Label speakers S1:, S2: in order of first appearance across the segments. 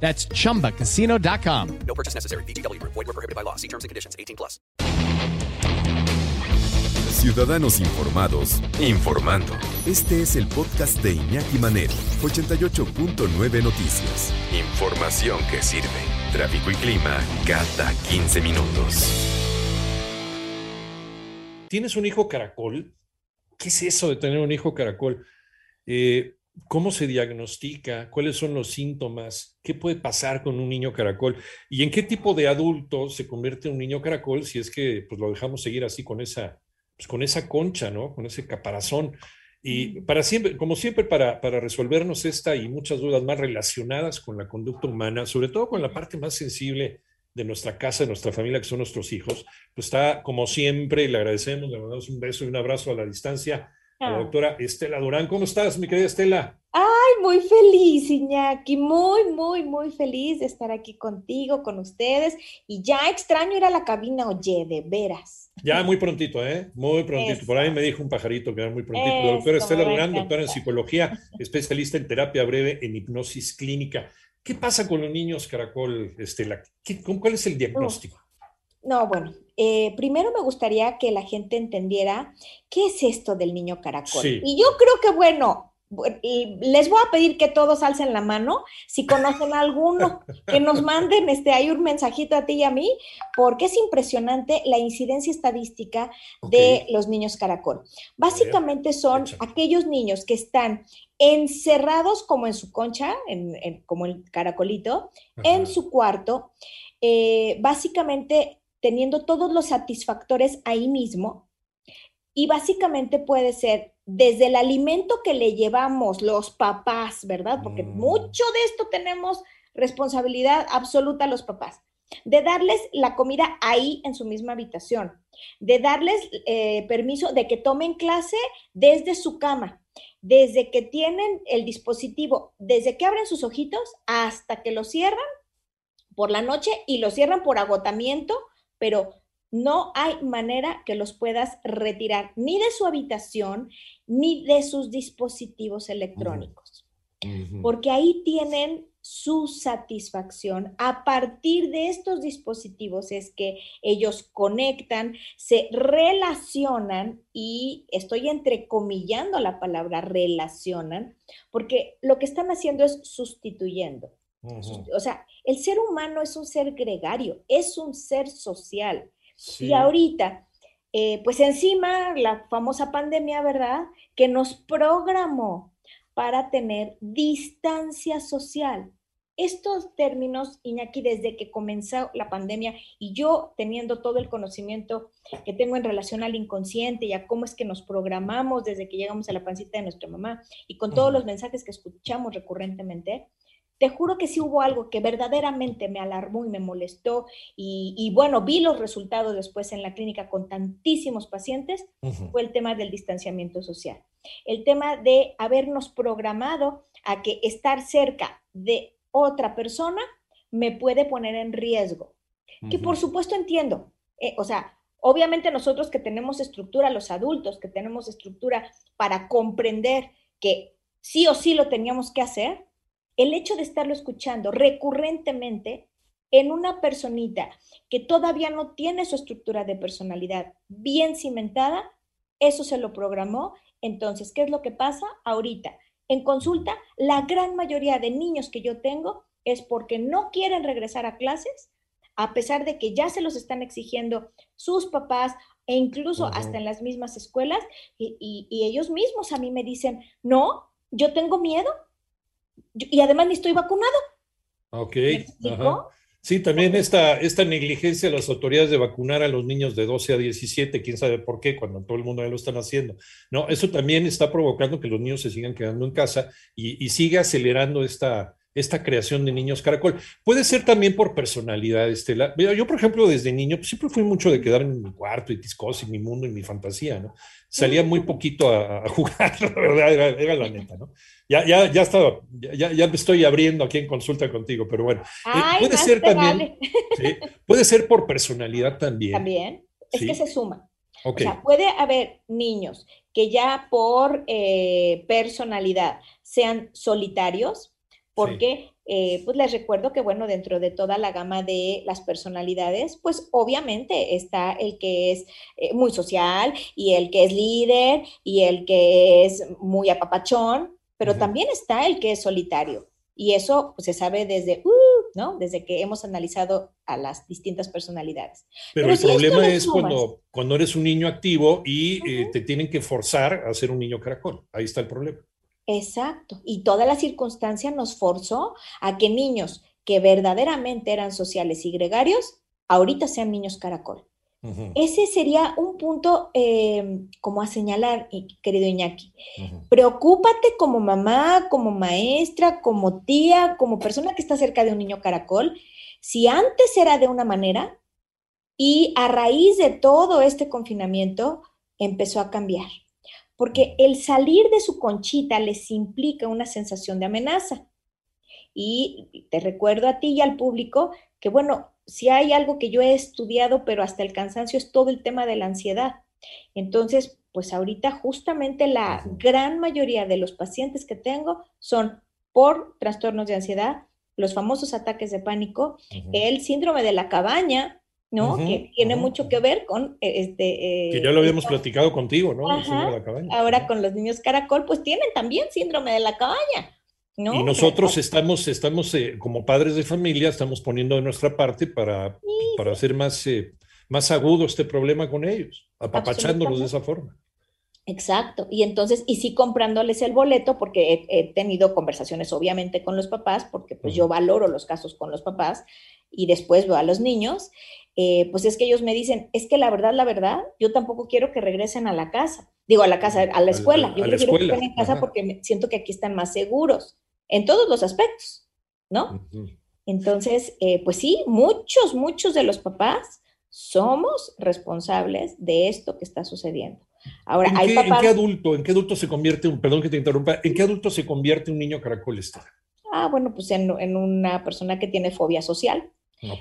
S1: That's chumbacasino.com.
S2: No purchase necessary. BGW. Void were prohibited by law. See terms and conditions. 18 plus.
S3: Ciudadanos informados, informando. Este es el podcast de Iñaki Manero, 88.9 Noticias. Información que sirve. Tráfico y clima cada 15 minutos.
S4: ¿Tienes un hijo caracol? ¿Qué es eso de tener un hijo caracol? Eh, ¿Cómo se diagnostica? ¿Cuáles son los síntomas? ¿Qué puede pasar con un niño caracol? ¿Y en qué tipo de adulto se convierte un niño caracol si es que pues, lo dejamos seguir así con esa, pues, con esa concha, ¿no? Con ese caparazón. Y para siempre, como siempre, para, para resolvernos esta y muchas dudas más relacionadas con la conducta humana, sobre todo con la parte más sensible de nuestra casa, de nuestra familia, que son nuestros hijos, pues está, como siempre, le agradecemos, le mandamos un beso y un abrazo a la distancia a la
S5: Ah.
S4: doctora Estela Durán. ¿Cómo estás, mi querida Estela?
S5: Ay, muy feliz, Iñaki, muy, muy, muy feliz de estar aquí contigo, con ustedes. Y ya extraño ir a la cabina, oye, de veras.
S4: Ya muy prontito, ¿eh? Muy prontito. Por ahí me dijo un pajarito que era muy prontito. La doctora Estela Durán, doctora en psicología, especialista en terapia breve en hipnosis clínica. ¿Qué pasa con los niños caracol, Estela? ¿Qué- con- ¿Cuál es el diagnóstico?
S5: No, bueno, eh, primero me gustaría que la gente entendiera qué es esto del niño caracol.
S4: Sí.
S5: Y yo creo que, bueno, les voy a pedir que todos alcen la mano si conocen a alguno, que nos manden este, ahí un mensajito a ti y a mí, porque es impresionante la incidencia estadística de los niños caracol. Básicamente son aquellos niños que están encerrados como en su concha, en- en- como el caracolito, en su cuarto, eh, básicamente teniendo todos los satisfactores ahí mismo. Y básicamente puede ser desde el alimento que le llevamos los papás, ¿verdad? Porque
S4: Mm.
S5: mucho de esto tenemos responsabilidad absoluta los papás. De darles la comida ahí en su misma habitación, de darles eh, permiso de que tomen clase desde su cama, desde que tienen el dispositivo, desde que abren sus ojitos hasta que lo cierran por la noche y lo cierran por agotamiento, pero no hay manera que los puedas retirar ni de su habitación ni de sus dispositivos electrónicos, porque ahí tienen su satisfacción. A partir de estos dispositivos es que ellos conectan, se relacionan y estoy entrecomillando la palabra relacionan, porque lo que están haciendo es sustituyendo. O sea, el ser humano es un ser gregario, es un ser social.
S4: Sí.
S5: Y ahorita, eh, pues encima la famosa pandemia, ¿verdad? Que nos programó para tener distancia social. Estos términos, Iñaki, desde que comenzó la pandemia y yo teniendo todo el conocimiento que tengo en relación al inconsciente y a cómo es que nos programamos desde que llegamos a la pancita de nuestra mamá y con todos los mensajes que escuchamos recurrentemente, te juro que sí hubo algo que verdaderamente me alarmó y me molestó y, y bueno, vi los resultados después en la clínica con tantísimos pacientes,
S4: Ujú.
S5: fue el tema del distanciamiento social. El tema de habernos programado a que estar cerca de otra persona me puede poner en riesgo. Que por supuesto entiendo. eh, o sea, obviamente nosotros que tenemos estructura, los adultos que tenemos estructura para comprender que sí o sí lo teníamos que hacer, el hecho de estarlo escuchando recurrentemente en una personita que todavía no tiene su estructura de personalidad bien cimentada, eso se lo programó. Entonces, ¿qué es lo que pasa ahorita? En consulta, la gran mayoría de niños que yo tengo es porque no quieren regresar a clases, a pesar de que ya se los están exigiendo sus papás e incluso hasta en las mismas escuelas, y, y- y ellos mismos a mí me dicen, no, yo tengo miedo y además ni estoy vacunado.
S4: Ok. Sí, también esta, esta negligencia de las autoridades de vacunar a los niños de 12 a 17, quién sabe por qué, cuando todo el mundo ya lo están haciendo. No, eso también está provocando que los niños se sigan quedando en casa y, y sigue acelerando esta, esta creación de niños caracol. Puede ser también por personalidad, Estela. Yo, por ejemplo, desde niño pues, siempre fui mucho de quedarme en mi cuarto y tiscos y mi mundo y mi fantasía, ¿no? Salía muy poquito a, jugar, la verdad, era, la neta, ¿no? Ya, ya, ya estaba, ya, ya me estoy abriendo aquí en consulta contigo, pero bueno. Eh, puede ser también, puede ser por personalidad también.
S5: También, es que se suma. O sea, puede haber niños que ya por eh, personalidad sean solitarios, porque eh, pues les recuerdo que, bueno, dentro de toda la gama de las personalidades, pues obviamente está el que es eh, muy social y el que es líder y el que es muy apapachón, pero también está el que es solitario. Y eso pues, se sabe desde, uh, ¿no? Desde que hemos analizado a las distintas personalidades.
S4: Pero, el problema es cuando, cuando eres un niño activo y eh, te tienen que forzar a ser un niño caracol. Ahí está el problema.
S5: Exacto. Y toda la circunstancia nos forzó a que niños que verdaderamente eran sociales y gregarios, ahorita sean niños caracol. Ese sería un punto em, como a señalar, querido Iñaki. Preocúpate como mamá, como maestra, como tía, como persona que está cerca de un niño caracol. Si antes era de una manera y a raíz de todo este confinamiento empezó a cambiar porque el salir de su conchita les implica una sensación de amenaza. Y te recuerdo a ti y al público que, bueno, si hay algo que yo he estudiado, pero hasta el cansancio es todo el tema de la ansiedad. Entonces, pues ahorita justamente la gran mayoría de los pacientes que tengo son por trastornos de ansiedad, los famosos ataques de pánico, el síndrome de la cabaña, ¿no? que tiene mucho que ver con eh, este...
S4: Eh, que ya lo habíamos platicado contigo, ¿no?
S5: Ahora con los niños caracol, pues tienen también síndrome de la cabaña. ¿no?
S4: Y nosotros estamos, estamos eh, como padres de familia, estamos poniendo de nuestra parte para, para hacer más, más agudo este problema con ellos, apapachándolos de esa forma.
S5: Exacto. Y entonces, y sí comprándoles el boleto, porque he, tenido conversaciones obviamente con los papás, porque pues yo valoro los casos con los papás y después veo a los niños. Eh, pues es que ellos me dicen, es que la verdad, la verdad, yo tampoco quiero que regresen a la casa, digo a la casa, a la escuela, yo quiero que estén en casa porque siento que aquí están más seguros, en todos los aspectos, ¿no? Entonces, eh, pues sí, muchos, muchos de los papás somos responsables de esto que está sucediendo. Ahora,
S4: ¿En,
S5: hay
S4: qué, ¿En qué adulto, en qué adulto se convierte un, perdón que te interrumpa, en qué adulto se convierte un niño caracol,
S5: Ah, bueno, pues en, en una persona que tiene fobia social,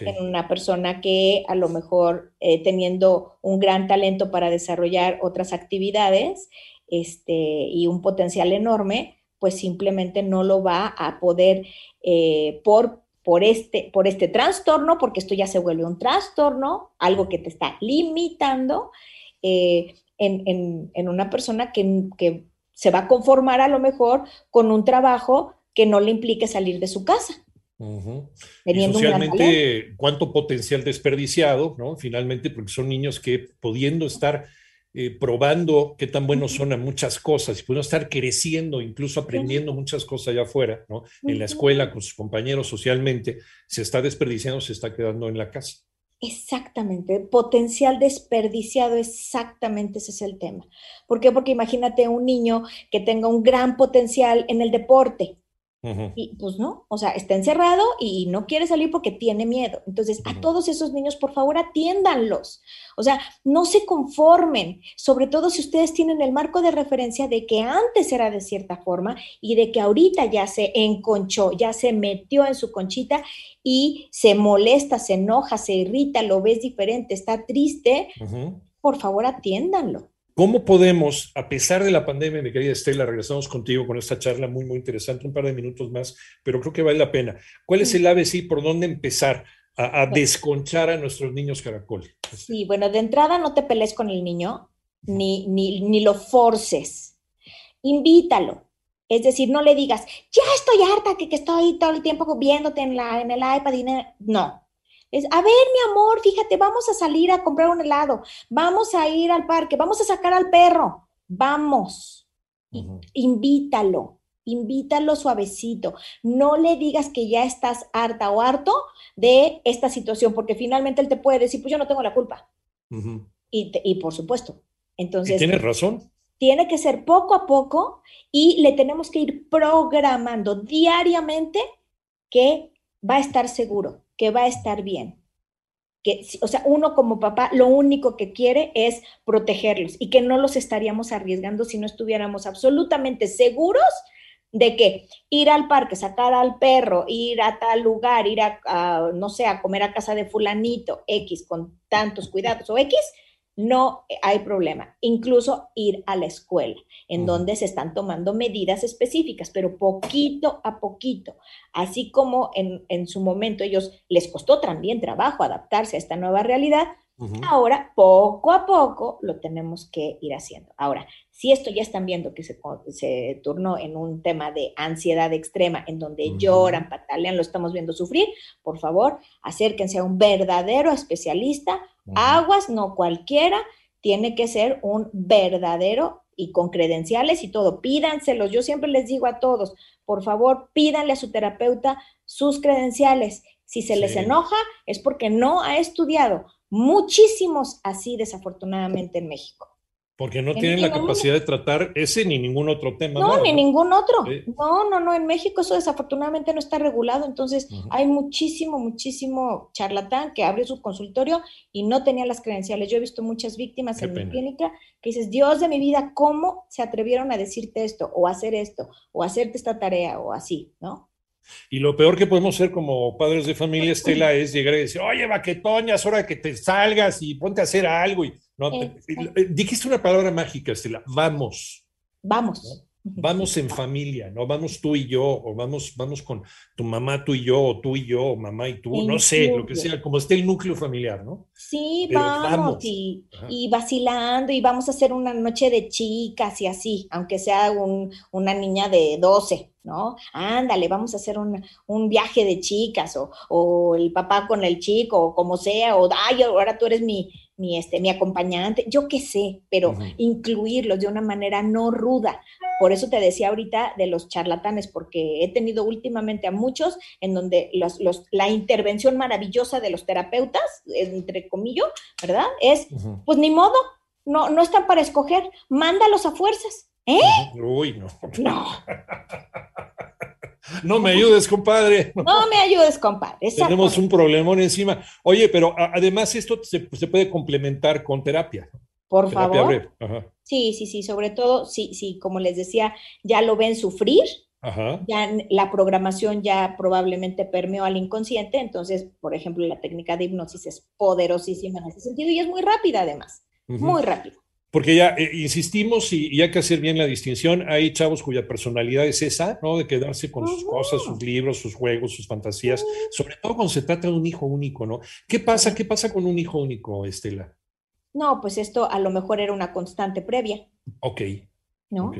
S5: en una persona que a lo mejor eh, teniendo un gran talento para desarrollar otras actividades este, y un potencial enorme, pues simplemente no lo va a poder eh, por, por, este, por este trastorno, porque esto ya se vuelve un trastorno, algo que te está limitando eh, en, en, una persona que, que se va a conformar a lo mejor con un trabajo que no le implique salir de su casa
S4: y socialmente, cuánto potencial desperdiciado, ¿no? Finalmente, porque son niños que pudiendo estar eh, probando qué tan buenos son a muchas cosas y pudiendo estar creciendo, incluso aprendiendo muchas cosas allá afuera, ¿no? En la escuela, con sus compañeros socialmente, se está desperdiciando, se está quedando en la casa.
S5: Exactamente, potencial desperdiciado, exactamente ese es el tema. ¿Por qué? Porque imagínate un niño que tenga un gran potencial en el deporte, y pues no, o sea, está encerrado y no quiere salir porque tiene miedo. Entonces, a todos esos niños, por favor, atiéndanlos. O sea, no se conformen, sobre todo si ustedes tienen el marco de referencia de que antes era de cierta forma y de que ahorita ya se enconchó, ya se metió en su conchita y se molesta, se enoja, se irrita, lo ves diferente, está triste. Por favor, atiéndanlo.
S4: ¿Cómo podemos, a pesar de la pandemia, mi querida Estela, regresamos contigo con esta charla muy, muy interesante, un par de minutos más, pero creo que vale la pena. ¿Cuál es el ABC por dónde empezar a, desconchar a nuestros niños caracol?
S5: Sí, bueno, de entrada no te pelees con el niño, ni, ni, ni lo forces. Invítalo. Es decir, no le digas, ya estoy harta que, que estoy todo el tiempo viéndote en, la, en el iPad. Y no, es, a ver, mi amor, fíjate, vamos a salir a comprar un helado, vamos a ir al parque, vamos a sacar al perro, vamos. Invítalo, invítalo suavecito. No le digas que ya estás harta o harto de esta situación, porque finalmente él te puede decir, pues yo no tengo la culpa. y, por supuesto. Entonces.
S4: Tienes razón.
S5: Tiene que ser poco a poco y le tenemos que ir programando diariamente que va a estar seguro, que va a estar bien. Que, o sea, uno como papá lo único que quiere es protegerlos y que no los estaríamos arriesgando si no estuviéramos absolutamente seguros de que ir al parque, sacar al perro, ir a tal lugar, ir a, no sé, a comer a casa de fulanito X con tantos cuidados o X, no hay problema. Incluso ir a la escuela, en donde se están tomando medidas específicas, pero poquito a poquito. Así como en, en su momento ellos les costó también trabajo adaptarse a esta nueva realidad, Ahora, poco a poco, lo tenemos que ir haciendo. Ahora, si esto ya están viendo que se, se turnó en un tema de ansiedad extrema, en donde lloran, patalean, lo estamos viendo sufrir, por favor, acérquense a un verdadero especialista. Aguas, no cualquiera, tiene que ser un verdadero y con credenciales y todo. Pídanselos. Yo siempre les digo a todos, por favor, pídanle a su terapeuta sus credenciales. Si se les enoja, es porque no ha estudiado muchísimos así desafortunadamente en México.
S4: Porque no tienen la capacidad de tratar ese ni ningún otro tema.
S5: No, ni ningún otro. No, no, no. En México eso desafortunadamente no está regulado. Entonces hay muchísimo, muchísimo charlatán que abre su consultorio y no tenía las credenciales. Yo he visto muchas víctimas en mi clínica que dices, Dios de mi vida, ¿cómo se atrevieron a decirte esto o hacer esto o hacerte esta tarea o así, ¿no?
S4: Y lo peor que podemos hacer como padres de familia, Estela, es llegar y decir, oye, vaquetoña, es hora de que te salgas y ponte a hacer algo. Y, no, dijiste una palabra mágica, Estela, vamos.
S5: Vamos.
S4: Vamos en familia, ¿no? Vamos tú y yo, o vamos, vamos con tu mamá, tú y yo, o tú y yo, o mamá y tú, no sé, lo que sea, como esté el núcleo familiar, ¿no?
S5: Sí, vamos, Y, y, vacilando, y vamos a hacer una noche de chicas y así, aunque sea un, una niña de 12, ¿no? Ándale, vamos a hacer un, un viaje de chicas, o, o, el papá con el chico, o como sea, o ay, ahora tú eres mi, mi, este, mi acompañante, yo qué sé, pero incluirlos de una manera no ruda. Por eso te decía ahorita de los charlatanes, porque he tenido últimamente a muchos en donde los, los, la intervención maravillosa de los terapeutas, entre comillas, ¿verdad? Es, pues ni modo, no, no están para escoger, mándalos a fuerzas. ¿Eh?
S4: Uy, no. No. No me ayudes, compadre.
S5: No me ayudes, compadre.
S4: Tenemos un problemón encima. Oye, pero además esto se, puede complementar con terapia.
S5: Por favor. Sí, sí, sí. Sobre todo, sí, sí, como les decía, ya lo ven sufrir. Ajá. Ya la programación ya probablemente permeó al inconsciente. Entonces, por ejemplo, la técnica de hipnosis es poderosísima en ese sentido y es muy rápida además. Muy rápida.
S4: Porque ya eh, insistimos y, hay que hacer bien la distinción. Hay chavos cuya personalidad es esa, ¿no? De quedarse con sus cosas, sus libros, sus juegos, sus fantasías, sobre todo cuando se trata de un hijo único, ¿no? ¿Qué pasa? ¿Qué pasa con un hijo único, Estela?
S5: No, pues esto a lo mejor era una constante previa.
S4: Ok.
S5: ¿No?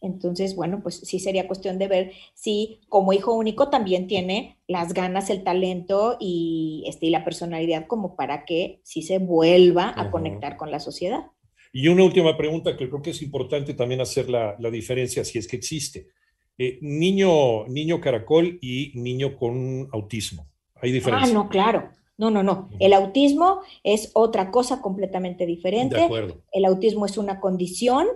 S5: Entonces, bueno, pues sí sería cuestión de ver si como hijo único también tiene las ganas, el talento y, este, y la personalidad como para que sí se vuelva a conectar con la sociedad.
S4: Y una última pregunta que creo que es importante también hacer la, diferencia, si es que existe. Eh, niño, niño caracol y niño con autismo. ¿Hay diferencia?
S5: Ah, no, claro. No, no, no. El autismo es otra cosa completamente diferente. De acuerdo. El autismo es una condición,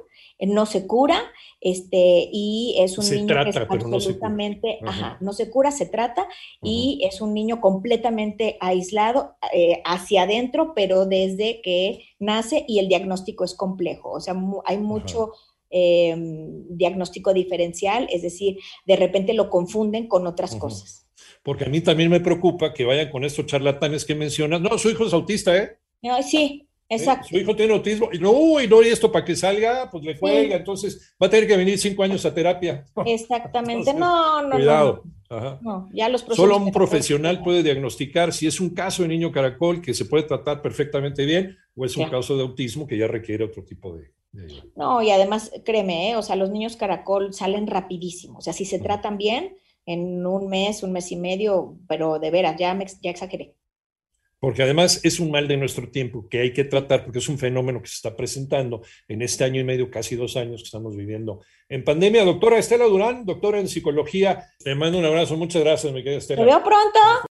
S5: no se cura, este, y es un niño que es absolutamente, no se ajá, no se cura, se trata, y es un niño completamente aislado eh, hacia adentro, pero desde que nace y el diagnóstico es complejo. O sea, hay mucho. Em, diagnóstico diferencial, es decir, de repente lo confunden con otras cosas
S4: porque a mí también me preocupa que vayan con estos charlatanes que mencionas. No, su hijo es autista, ¿eh?
S5: sí, exacto.
S4: Su hijo tiene autismo. Y no, uy, no, y esto para que salga, pues le cuelga. Entonces va a tener que venir cinco años a terapia.
S5: Exactamente. no, no.
S4: Cuidado.
S5: No, ya los
S4: Solo un profesional puede diagnosticar si es un caso de niño caracol que se puede tratar perfectamente bien o es un caso de autismo que ya requiere otro tipo de,
S5: No, y además, créeme, ¿eh? o sea, los niños caracol salen rapidísimo. O sea, si se tratan bien, en un mes, un mes y medio, pero de veras, ya, me, ya exageré.
S4: Porque además es un mal de nuestro tiempo que hay que tratar porque es un fenómeno que se está presentando en este año y medio, casi dos años que estamos viviendo en pandemia. Doctora Estela Durán, doctora en psicología, te mando un abrazo, muchas gracias, mi querida Estela.
S5: Te veo pronto.